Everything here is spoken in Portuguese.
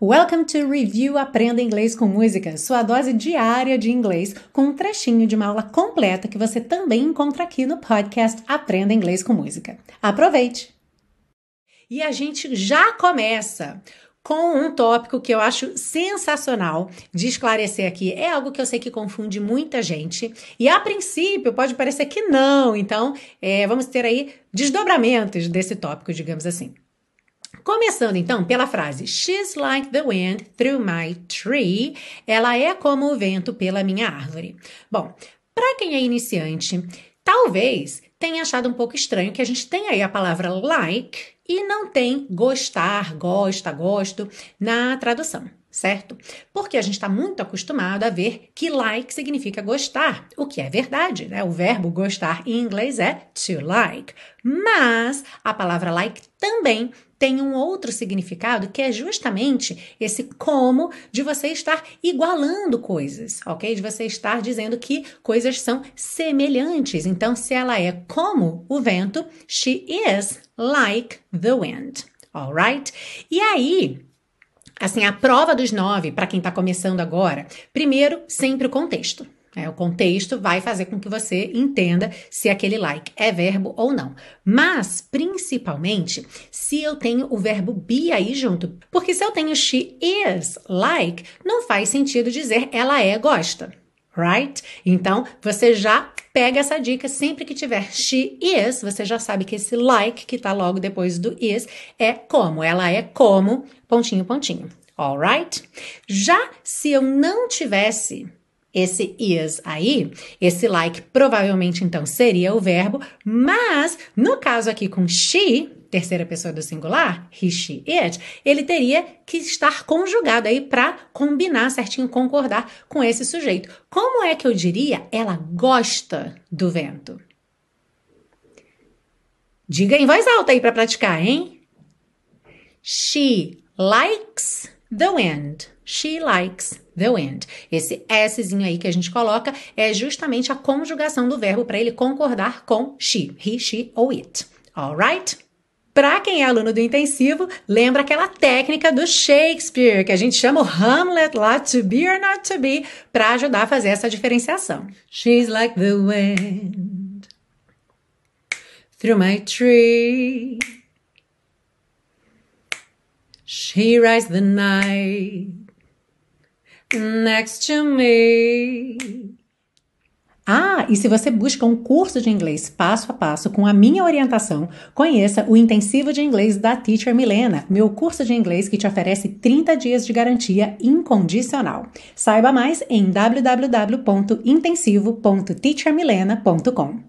Welcome to Review Aprenda Inglês com Música, sua dose diária de inglês, com um trechinho de uma aula completa que você também encontra aqui no podcast Aprenda Inglês com Música. Aproveite! E a gente já começa com um tópico que eu acho sensacional de esclarecer aqui. É algo que eu sei que confunde muita gente e a princípio pode parecer que não, então é, vamos ter aí desdobramentos desse tópico, digamos assim. Começando então pela frase She's like the wind through my tree. Ela é como o vento pela minha árvore. Bom, para quem é iniciante, talvez tenha achado um pouco estranho que a gente tem aí a palavra like e não tem gostar, gosta, gosto na tradução certo? Porque a gente está muito acostumado a ver que like significa gostar, o que é verdade, né? O verbo gostar em inglês é to like. Mas a palavra like também tem um outro significado que é justamente esse como de você estar igualando coisas, ok? De você estar dizendo que coisas são semelhantes. Então, se ela é como o vento, she is like the wind, alright? E aí, Assim, a prova dos nove, para quem está começando agora, primeiro, sempre o contexto. É, o contexto vai fazer com que você entenda se aquele like é verbo ou não. Mas, principalmente, se eu tenho o verbo be aí junto. Porque se eu tenho she is like, não faz sentido dizer ela é gosta. Right? Então, você já pega essa dica sempre que tiver she is, você já sabe que esse like que tá logo depois do is é como. Ela é como, pontinho, pontinho. Alright? Já se eu não tivesse esse is aí, esse like provavelmente então seria o verbo, mas no caso aqui com she, terceira pessoa do singular, he, she, it, ele teria que estar conjugado aí para combinar certinho, concordar com esse sujeito. Como é que eu diria? Ela gosta do vento. Diga em voz alta aí para praticar, hein? She likes the wind. She likes the wind. Esse Szinho aí que a gente coloca é justamente a conjugação do verbo para ele concordar com she, he, she ou it. Alright? Para quem é aluno do intensivo, lembra aquela técnica do Shakespeare, que a gente chama o Hamlet lá, to be or not to be, para ajudar a fazer essa diferenciação. She's like the wind through my tree. She rides the night next to me. Ah, e se você busca um curso de inglês passo a passo com a minha orientação, conheça o Intensivo de Inglês da Teacher Milena, meu curso de inglês que te oferece 30 dias de garantia incondicional. Saiba mais em www.intensivo.teachermilena.com.